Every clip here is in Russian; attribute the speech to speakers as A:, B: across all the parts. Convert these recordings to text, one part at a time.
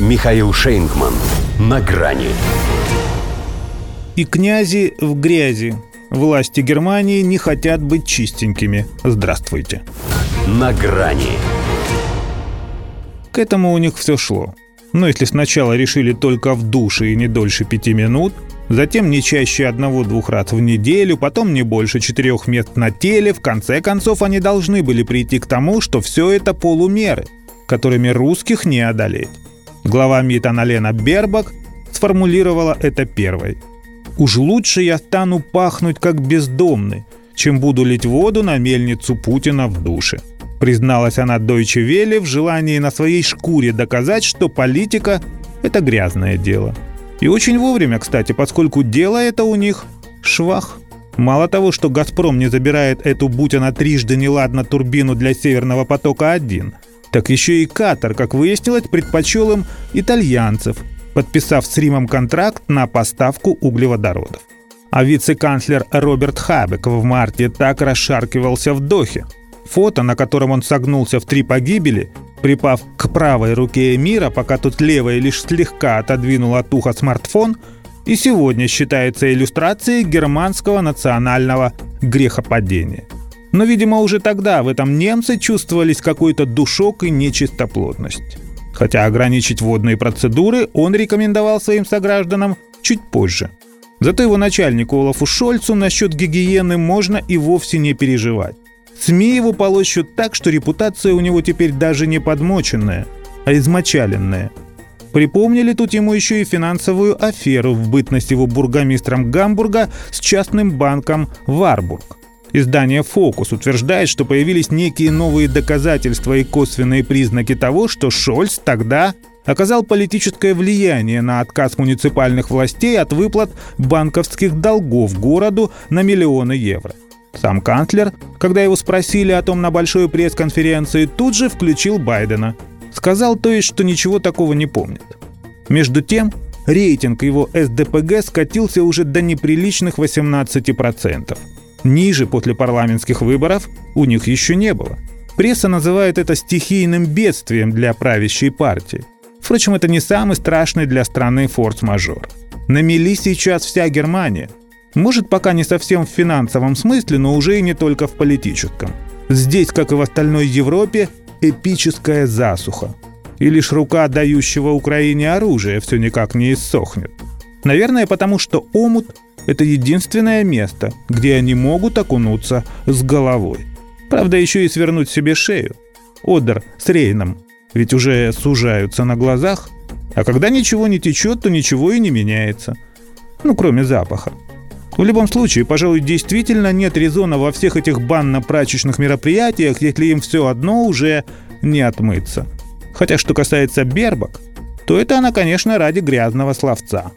A: Михаил Шейнгман. На грани.
B: И князи в грязи. Власти Германии не хотят быть чистенькими. Здравствуйте.
A: На грани.
B: К этому у них все шло. Но если сначала решили только в душе и не дольше пяти минут, затем не чаще одного-двух раз в неделю, потом не больше четырех мест на теле, в конце концов они должны были прийти к тому, что все это полумеры, которыми русских не одолеть. Глава МИД Аналена Бербак сформулировала это первой. «Уж лучше я стану пахнуть как бездомный, чем буду лить воду на мельницу Путина в душе», призналась она Deutsche Welle в желании на своей шкуре доказать, что политика – это грязное дело. И очень вовремя, кстати, поскольку дело это у них швах. Мало того, что «Газпром» не забирает эту, будь она трижды неладно, турбину для «Северного потока-1», так еще и Катар, как выяснилось, предпочел им итальянцев, подписав с Римом контракт на поставку углеводородов. А вице-канцлер Роберт Хабек в марте так расшаркивался в Дохе – Фото, на котором он согнулся в три погибели, припав к правой руке Эмира, пока тут левая лишь слегка отодвинул от уха смартфон, и сегодня считается иллюстрацией германского национального грехопадения. Но, видимо, уже тогда в этом немцы чувствовались какой-то душок и нечистоплотность. Хотя ограничить водные процедуры он рекомендовал своим согражданам чуть позже. Зато его начальнику Олафу Шольцу насчет гигиены можно и вовсе не переживать. СМИ его полощут так, что репутация у него теперь даже не подмоченная, а измочаленная. Припомнили тут ему еще и финансовую аферу в бытность его бургомистром Гамбурга с частным банком «Варбург». Издание «Фокус» утверждает, что появились некие новые доказательства и косвенные признаки того, что Шольц тогда оказал политическое влияние на отказ муниципальных властей от выплат банковских долгов городу на миллионы евро. Сам канцлер, когда его спросили о том на большой пресс-конференции, тут же включил Байдена. Сказал то есть, что ничего такого не помнит. Между тем, рейтинг его СДПГ скатился уже до неприличных 18%. Ниже после парламентских выборов у них еще не было. Пресса называет это стихийным бедствием для правящей партии. Впрочем, это не самый страшный для страны форс-мажор. На мели сейчас вся Германия – может, пока не совсем в финансовом смысле, но уже и не только в политическом. Здесь, как и в остальной Европе, эпическая засуха. И лишь рука дающего Украине оружие все никак не иссохнет. Наверное, потому что омут – это единственное место, где они могут окунуться с головой. Правда, еще и свернуть себе шею. Одер с Рейном ведь уже сужаются на глазах. А когда ничего не течет, то ничего и не меняется. Ну, кроме запаха. В любом случае, пожалуй, действительно нет резона во всех этих банно-прачечных мероприятиях, если им все одно уже не отмыться. Хотя что касается Бербак, то это она, конечно, ради грязного словца.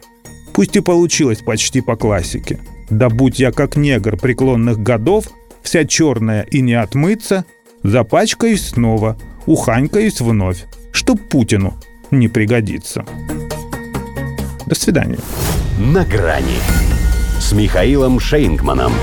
B: Пусть и получилось почти по классике. Да будь я как негр преклонных годов, вся черная и не отмыться, запачкаюсь снова, уханькаюсь вновь, что Путину не пригодится. До свидания.
A: На грани с Михаилом Шейнгманом.